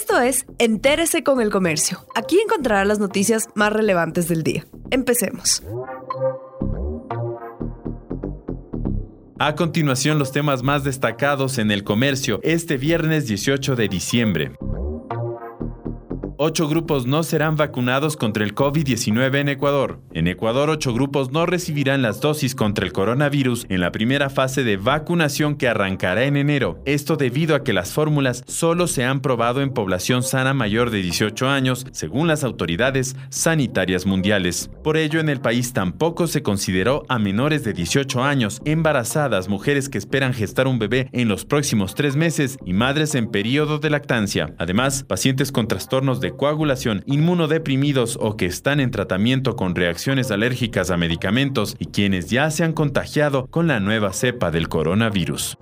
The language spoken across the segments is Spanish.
Esto es Entérese con el Comercio. Aquí encontrará las noticias más relevantes del día. Empecemos. A continuación, los temas más destacados en el comercio este viernes 18 de diciembre. Ocho grupos no serán vacunados contra el COVID-19 en Ecuador. En Ecuador, ocho grupos no recibirán las dosis contra el coronavirus en la primera fase de vacunación que arrancará en enero. Esto debido a que las fórmulas solo se han probado en población sana mayor de 18 años, según las autoridades sanitarias mundiales. Por ello, en el país tampoco se consideró a menores de 18 años, embarazadas, mujeres que esperan gestar un bebé en los próximos tres meses y madres en periodo de lactancia. Además, pacientes con trastornos de coagulación, inmunodeprimidos o que están en tratamiento con reacciones alérgicas a medicamentos y quienes ya se han contagiado con la nueva cepa del coronavirus.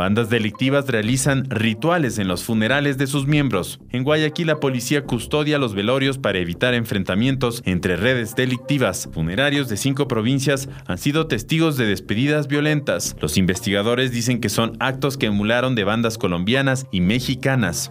Bandas delictivas realizan rituales en los funerales de sus miembros. En Guayaquil la policía custodia los velorios para evitar enfrentamientos entre redes delictivas. Funerarios de cinco provincias han sido testigos de despedidas violentas. Los investigadores dicen que son actos que emularon de bandas colombianas y mexicanas.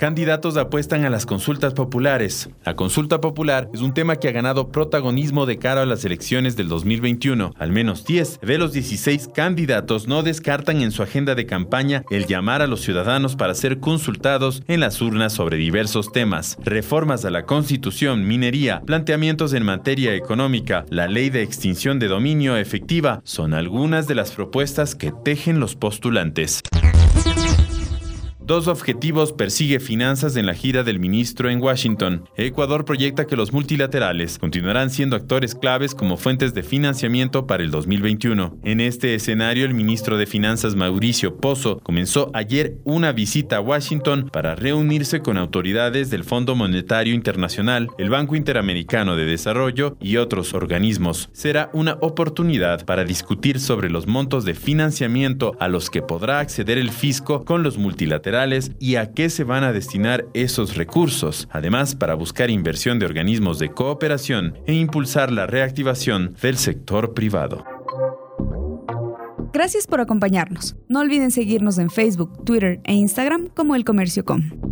Candidatos apuestan a las consultas populares. La consulta popular es un tema que ha ganado protagonismo de cara a las elecciones del 2021. Al menos 10 de los 16 candidatos no descartan en su agenda de campaña el llamar a los ciudadanos para ser consultados en las urnas sobre diversos temas. Reformas a la Constitución, minería, planteamientos en materia económica, la ley de extinción de dominio efectiva son algunas de las propuestas que tejen los postulantes. Dos objetivos persigue finanzas en la gira del ministro en Washington. Ecuador proyecta que los multilaterales continuarán siendo actores claves como fuentes de financiamiento para el 2021. En este escenario, el ministro de Finanzas Mauricio Pozo comenzó ayer una visita a Washington para reunirse con autoridades del Fondo Monetario Internacional, el Banco Interamericano de Desarrollo y otros organismos. Será una oportunidad para discutir sobre los montos de financiamiento a los que podrá acceder el fisco con los multilaterales y a qué se van a destinar esos recursos, además para buscar inversión de organismos de cooperación e impulsar la reactivación del sector privado. Gracias por acompañarnos. No olviden seguirnos en Facebook, Twitter e Instagram como El Comercio Com.